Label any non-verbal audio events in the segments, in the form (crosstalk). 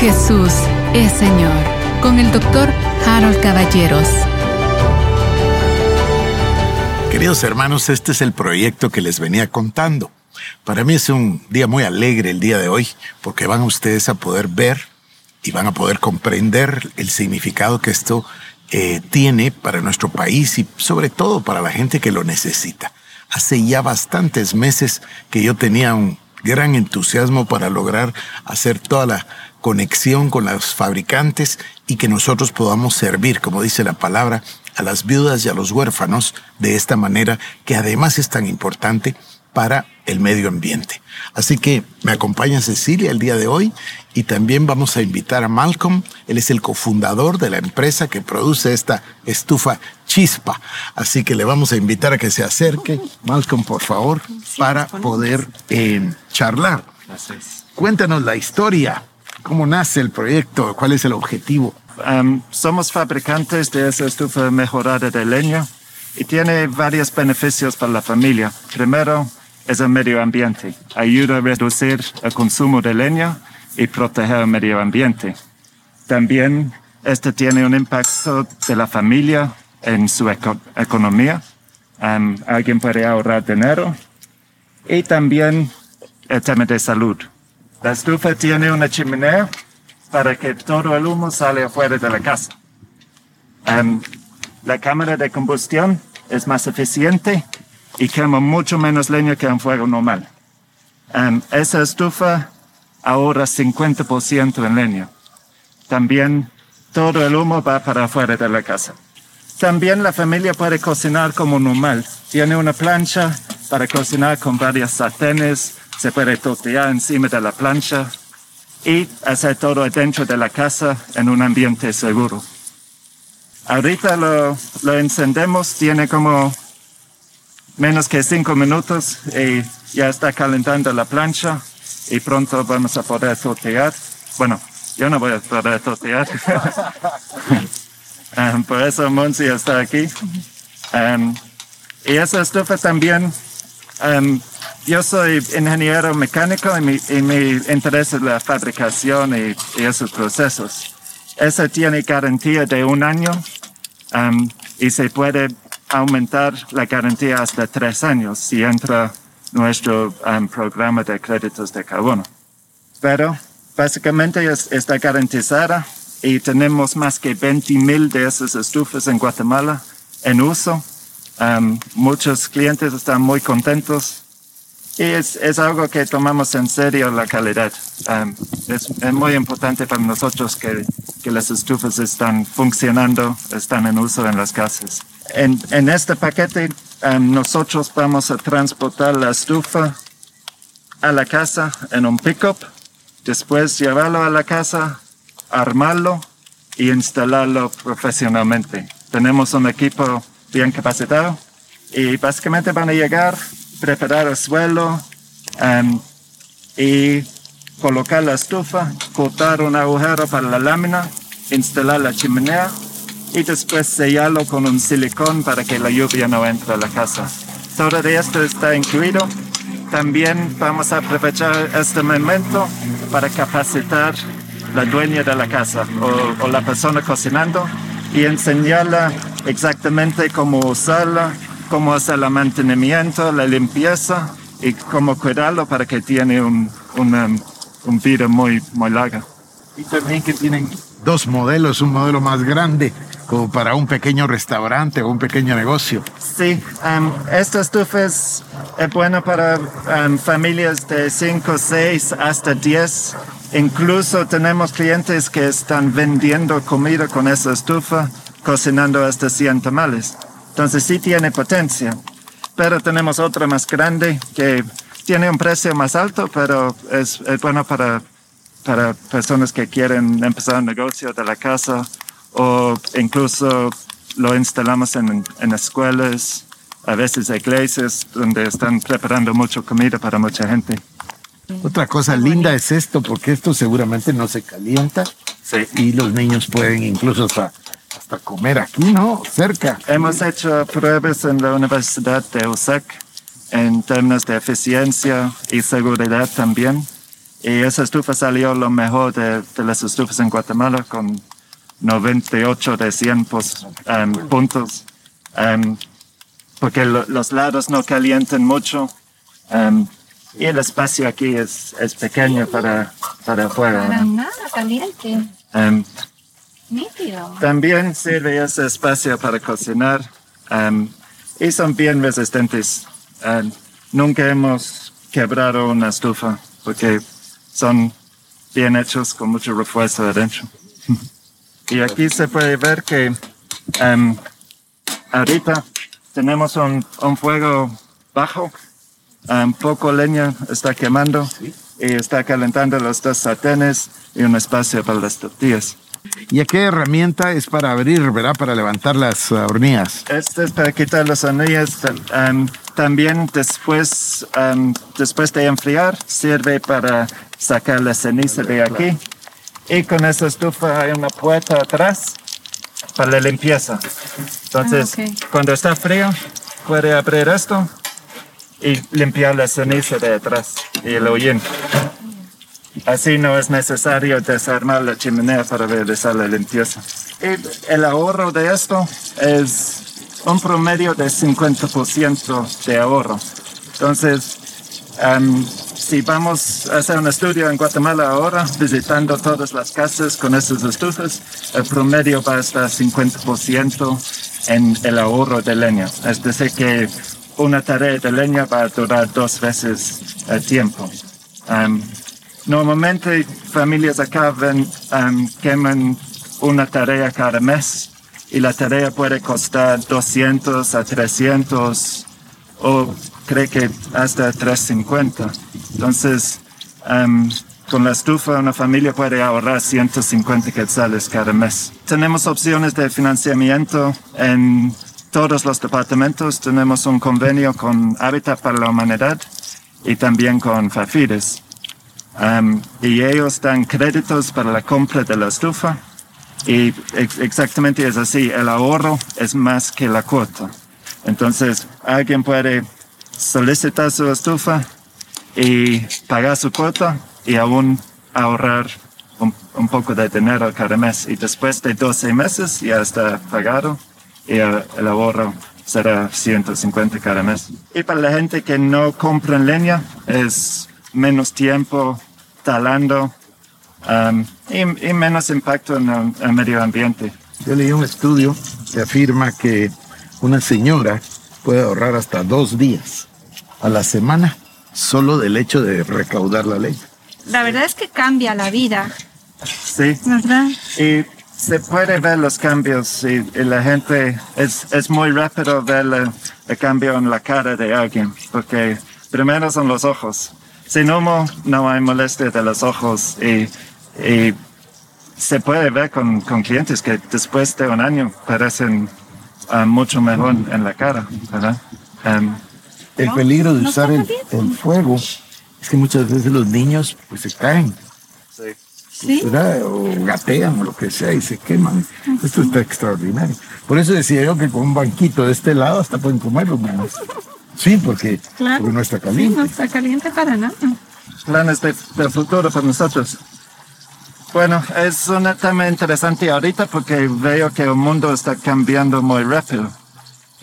Jesús es Señor con el doctor Harold Caballeros. Queridos hermanos, este es el proyecto que les venía contando. Para mí es un día muy alegre el día de hoy porque van ustedes a poder ver y van a poder comprender el significado que esto eh, tiene para nuestro país y sobre todo para la gente que lo necesita. Hace ya bastantes meses que yo tenía un gran entusiasmo para lograr hacer toda la conexión con los fabricantes y que nosotros podamos servir, como dice la palabra, a las viudas y a los huérfanos de esta manera que además es tan importante para el medio ambiente. Así que me acompaña Cecilia el día de hoy y también vamos a invitar a Malcolm. Él es el cofundador de la empresa que produce esta estufa chispa. Así que le vamos a invitar a que se acerque, Malcolm, por favor, para poder eh, charlar. Cuéntanos la historia. ¿Cómo nace el proyecto? ¿Cuál es el objetivo? Um, somos fabricantes de esa estufa mejorada de leña y tiene varios beneficios para la familia. Primero, es el medio ambiente. Ayuda a reducir el consumo de leña y proteger el medio ambiente. También este tiene un impacto de la familia en su economía. Alguien puede ahorrar dinero. Y también el tema de salud. La estufa tiene una chimenea para que todo el humo sale afuera de la casa. La cámara de combustión es más eficiente y quema mucho menos leña que un fuego normal. Um, esa estufa ahorra 50% en leña. También todo el humo va para afuera de la casa. También la familia puede cocinar como normal. Tiene una plancha para cocinar con varias sartenes, se puede tortear encima de la plancha y hacer todo dentro de la casa en un ambiente seguro. Ahorita lo, lo encendemos, tiene como menos que cinco minutos y ya está calentando la plancha y pronto vamos a poder tortear. Bueno, yo no voy a poder tortear. um, (laughs) por eso Monsi está aquí. Um, y esa estufa también um, yo soy ingeniero mecánico y mi, y mi interés es la fabricación y, esos procesos. Esa tiene garantía de un año y se puede aumentar la garantía hasta tres años si entra nuestro um, programa de créditos de carbono. Pero básicamente está garantizada y tenemos más que 20 mil de esas estufas en Guatemala en uso. Um, muchos clientes están muy contentos y es, es, algo que tomamos en serio la calidad. Um, es, es, muy importante para nosotros que, que, las estufas están funcionando, están en uso en las casas. En, en este paquete um, nosotros vamos a transportar la estufa a la casa en un pickup, después llevarlo a la casa, armarlo y instalarlo profesionalmente. Tenemos un equipo bien capacitado y básicamente van a llegar preparar el suelo um, y colocar la estufa, cortar un agujero para la lámina, instalar la chimenea y después sellarlo con un silicón para que la lluvia no entre a la casa. Todo esto está incluido. También vamos a aprovechar este momento para capacitar la dueña de la casa o, o la persona cocinando y enseñarla exactamente cómo usarla, cómo hacer el mantenimiento, la limpieza y cómo cuidarlo para que tiene un, una, un vida muy, muy larga. Y también que tienen dos modelos, un modelo más grande como para un pequeño restaurante o un pequeño negocio. Sí, um, esta estufa es, es buena para um, familias de 5, 6 hasta 10. Incluso tenemos clientes que están vendiendo comida con esa estufa, cocinando hasta 100 tamales. Entonces sí tiene potencia. Pero tenemos otra más grande que tiene un precio más alto, pero es, es bueno para, para personas que quieren empezar un negocio de la casa o incluso lo instalamos en, en escuelas, a veces iglesias donde están preparando mucha comida para mucha gente. Otra cosa linda es esto, porque esto seguramente no se calienta Sí. y los niños pueden incluso hasta, hasta comer aquí, ¿no? Cerca. Hemos hecho pruebas en la Universidad de USAC en términos de eficiencia y seguridad también. Y esa estufa salió lo mejor de, de las estufas en Guatemala con 98 de 100 pues, um, puntos. Um, porque lo, los lados no calientan mucho. Um, y el espacio aquí es, es pequeño para, para afuera. Para nada caliente. Nítido. también sirve ese espacio para cocinar um, y son bien resistentes. Nunca hemos quebrado una estufa porque son bien hechos con mucho refuerzo adentro. (laughs) y aquí se puede ver que um, ahorita tenemos un, un fuego bajo, um, poco leña está quemando y está calentando los dos sartenes y un espacio para las tortillas. ¿Y aquella herramienta es para abrir, verdad? Para levantar las uh, hornillas. Este es para quitar las hornillas. Um, también después, um, después de enfriar, sirve para sacar la ceniza de aquí. Y con esa estufa hay una puerta atrás para la limpieza. Entonces, Ah, ok. cuando está frío, puede abrir esto y limpiar la ceniza de atrás y el hollín. Así no es necesario desarmar la chimenea para realizar la limpieza. Y el ahorro de esto es un promedio de 50% de ahorro. Entonces, em, si vamos a hacer un estudio en Guatemala ahora, visitando todas las casas con estas estufas, el promedio va a estar 50% en el ahorro de leña. Es decir, que una tarea de leña va a durar dos veces el tiempo. Em, Normalmente familias acá ven, um, queman una tarea cada mes y la tarea puede costar 200 a 300 o creo que hasta 350. Entonces, um, con la estufa una familia puede ahorrar 150 quetzales cada mes. Tenemos opciones de financiamiento en todos los departamentos. Tenemos un convenio con Hábitat para la Humanidad y también con Fafides. Um, y ellos dan créditos para la compra de la estufa. Y ex- exactamente es así, el ahorro es más que la cuota. Entonces, alguien puede solicitar su estufa y pagar su cuota y aún ahorrar un, un poco de dinero cada mes. Y después de 12 meses ya está pagado y el, el ahorro será 150 cada mes. Y para la gente que no compra en leña es menos tiempo talando um, y, y menos impacto en el, el medio ambiente. Yo leí un estudio que afirma que una señora puede ahorrar hasta dos días a la semana solo del hecho de recaudar la ley. La verdad es que cambia la vida, Sí, ¿verdad? y se puede ver los cambios y, y la gente es, es muy rápido ver la- el cambio en la cara de alguien porque primero son los ojos sin humo no hay molestia de los ojos y, y se puede ver con, con clientes que después de un año parecen ah, mucho mejor en la cara ¿verdad? Em, El peligro de usar el, el fuego es que muchas veces los niños pues se caen, sí. Sí. O gatean o lo que sea y se queman. Esto está extraordinario. Por eso decía yo que con un banquito de este lado hasta pueden comer los niños. Sí, porque, Claro. porque no está Sí, caliente. no está caliente para nada. planes de, del futuro para nosotros. Bueno, es un tema interesante ahorita porque veo que el mundo está cambiando muy rápido.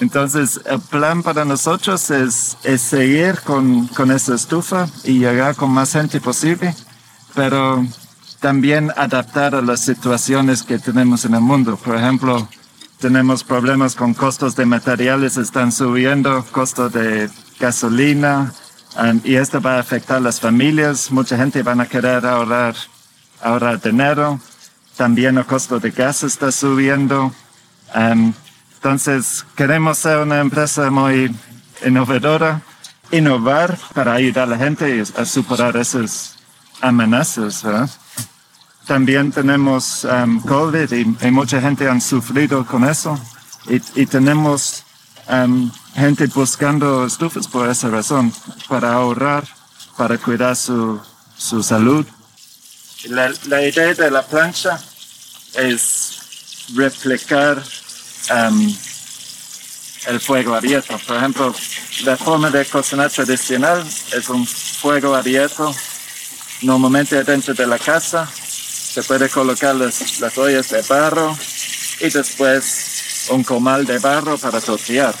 Entonces, el plan para nosotros es, es seguir con, con esa estufa y llegar con más gente posible, pero también adaptar a las situaciones que tenemos en el mundo. Por ejemplo, tenemos problemas con costos de materiales, están subiendo, costos de gasolina, um, y esto va a afectar a las familias. Mucha gente van a querer ahorrar, ahorrar dinero. También el costo de gas está subiendo. Um, entonces, queremos ser una empresa muy innovadora, innovar para ayudar a la gente a superar esas amenazas. También tenemos um, COVID y, y mucha gente han sufrido con eso. Y, y tenemos um, gente buscando estufas por esa razón, para ahorrar, para cuidar su, su salud. La, la idea de la plancha es replicar um, el fuego abierto. Por ejemplo, la forma de cocinar tradicional es un fuego abierto normalmente dentro de la casa. Se puede colocar las, las ollas de barro y después un comal de barro para tortear.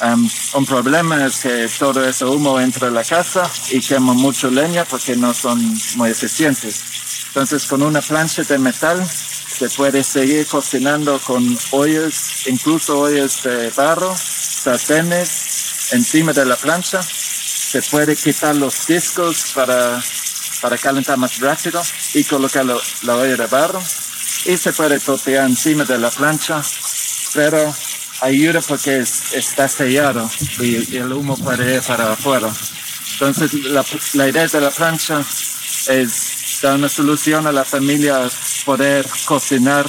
Um, un problema es que todo ese humo entra a la casa y quema mucho leña porque no son muy eficientes. Entonces con una plancha de metal se puede seguir cocinando con ollas, incluso ollas de barro, sartenes encima de la plancha. Se puede quitar los discos para, para calentar más rápido y colocar la, la olla de barro. Y se puede tortear encima de la plancha, pero ayuda porque es- está sellado y, el humo puede ir para afuera. Entonces, la idea de la plancha es dar una solución a la familia a poder cocinar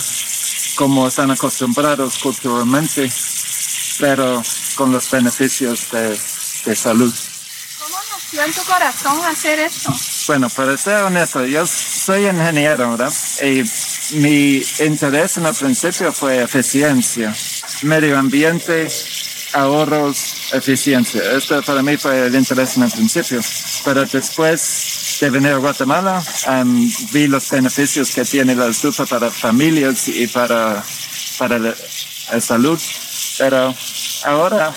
como están acostumbrados culturalmente, pero con los beneficios de, de salud. ¿Cómo nació en tu corazón hacer esto? Bueno, para ser honesto, yo soy ingeniero, ¿verdad? Y mi interés en el principio fue eficiencia, medio ambiente, ahorros, eficiencia. Esto para mí fue el interés en el principio. Pero después de venir a Guatemala, em, vi los beneficios que tiene la estufa para familias y para, para la, la salud. Pero ahora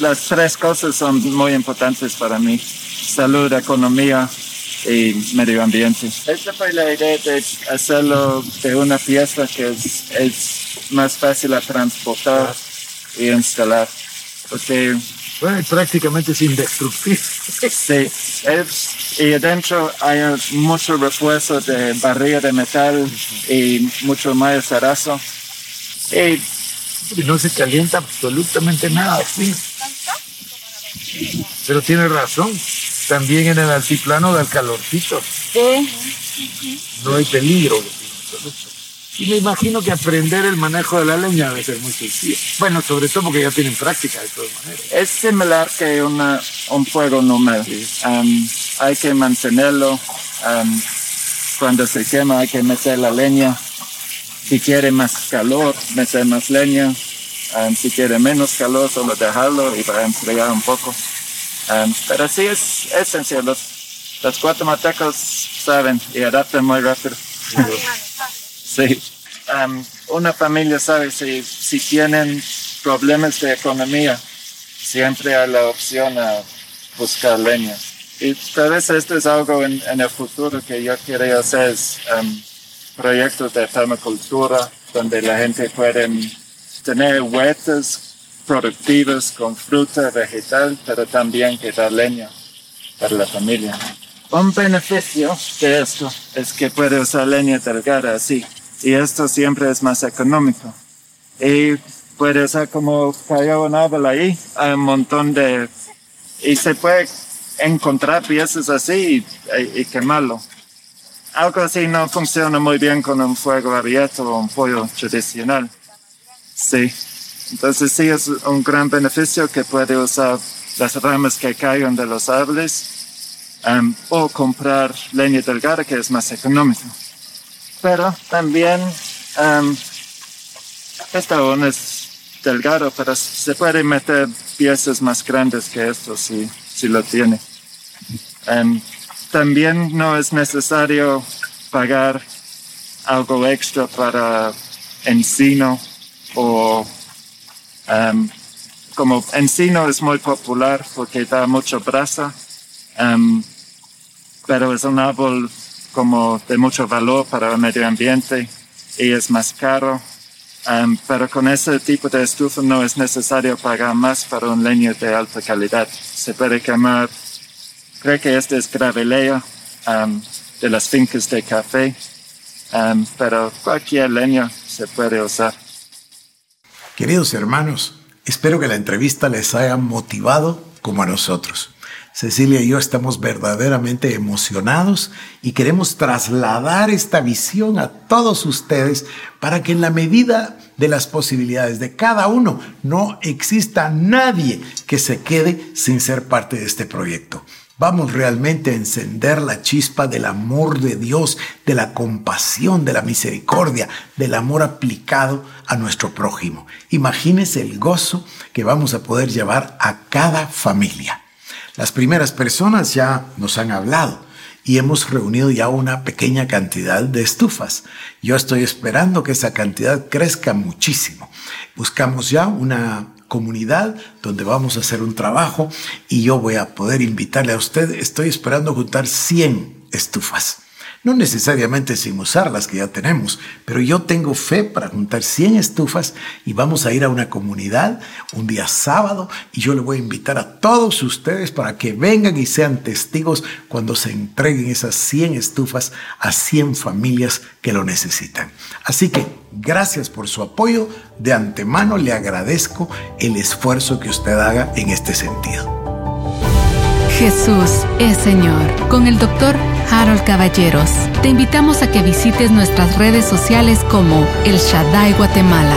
las tres cosas son muy importantes para mí. Salud, economía y medio ambiente. Esta fue la idea de hacerlo de una pieza que es, es más fácil a transportar y instalar. Porque Bueno, prácticamente es indestructible. sí, es, y adentro hay mucho refuerzo de barriga de metal y mucho más cerazo. Y Y no se calienta absolutamente nada. sí. Pero tiene razón. También en el altiplano da el calorcito. No hay peligro. Y me imagino que aprender el manejo de la leña debe ser muy sencillo. Bueno, sobre todo porque ya tienen práctica de todas maneras. es similar que una, un fuego normal. Um, hay que mantenerlo. um, cuando se quema hay que meter la leña. Si quiere más calor, meter más leña. Um, si quiere menos calor, solo dejarlo y va a enfriar un poco. Um, pero sí es, es sencillo. Los, los guatemaltecos saben y adaptan muy rápido. Sí. (laughs) Um, una familia sabe si, si tienen problemas de economía, siempre hay la opción a buscar leña. Y tal vez esto es algo en, en el futuro que yo quería hacer, es, um, proyectos de permacultura, donde la gente puede tener huertas productivas con fruta vegetal, pero también que da leña para la familia. Un beneficio de esto es que puede usar leña delgada así, y esto siempre es más económico. Y puede usar como cayó un árbol ahí, hay un montón de... y se puede encontrar piezas así y, y quemarlo. Algo así no funciona muy bien con un fuego abierto o un pollo tradicional. Sí. Entonces sí es un gran beneficio que puede usar las ramas que caigan de los árboles um, o comprar leña delgada que es más económico. Pero también um, esta aún es delgado, pero se puede meter piezas más grandes que esto si, si lo tiene. Um, también no es necesario pagar algo extra para encino o um, como encino es muy popular porque da mucha brasa, um, pero es un árbol como de mucho valor para el medio ambiente y es más caro. Pero con ese tipo de estufa no es necesario pagar más para un leño de alta calidad. Se puede quemar, creo que este es gravelea um, de las fincas de café, pero cualquier leño se puede usar. Queridos hermanos, espero que la entrevista les haya motivado como a nosotros. Cecilia y yo estamos verdaderamente emocionados y queremos trasladar esta visión a todos ustedes para que en la medida de las posibilidades de cada uno no exista nadie que se quede sin ser parte de este proyecto. Vamos realmente a encender la chispa del amor de Dios, de la compasión, de la misericordia, del amor aplicado a nuestro prójimo. Imagínese el gozo que vamos a poder llevar a cada familia. Las primeras personas ya nos han hablado y hemos reunido ya una pequeña cantidad de estufas. Yo estoy esperando que esa cantidad crezca muchísimo. Buscamos ya una comunidad donde vamos a hacer un trabajo y yo voy a poder invitarle a usted. Estoy esperando juntar 100 estufas. No necesariamente sin usar las que ya tenemos, pero yo tengo fe para juntar 100 estufas y vamos a ir a una comunidad un día sábado y yo le voy a invitar a todos ustedes para que vengan y sean testigos cuando se entreguen esas 100 estufas a 100 familias que lo necesitan. Así que gracias por su apoyo. De antemano le agradezco el esfuerzo que usted haga en este sentido. Jesús es Señor. Con el doctor Harold Caballeros. Te invitamos a que visites nuestras redes sociales como El Shaddai Guatemala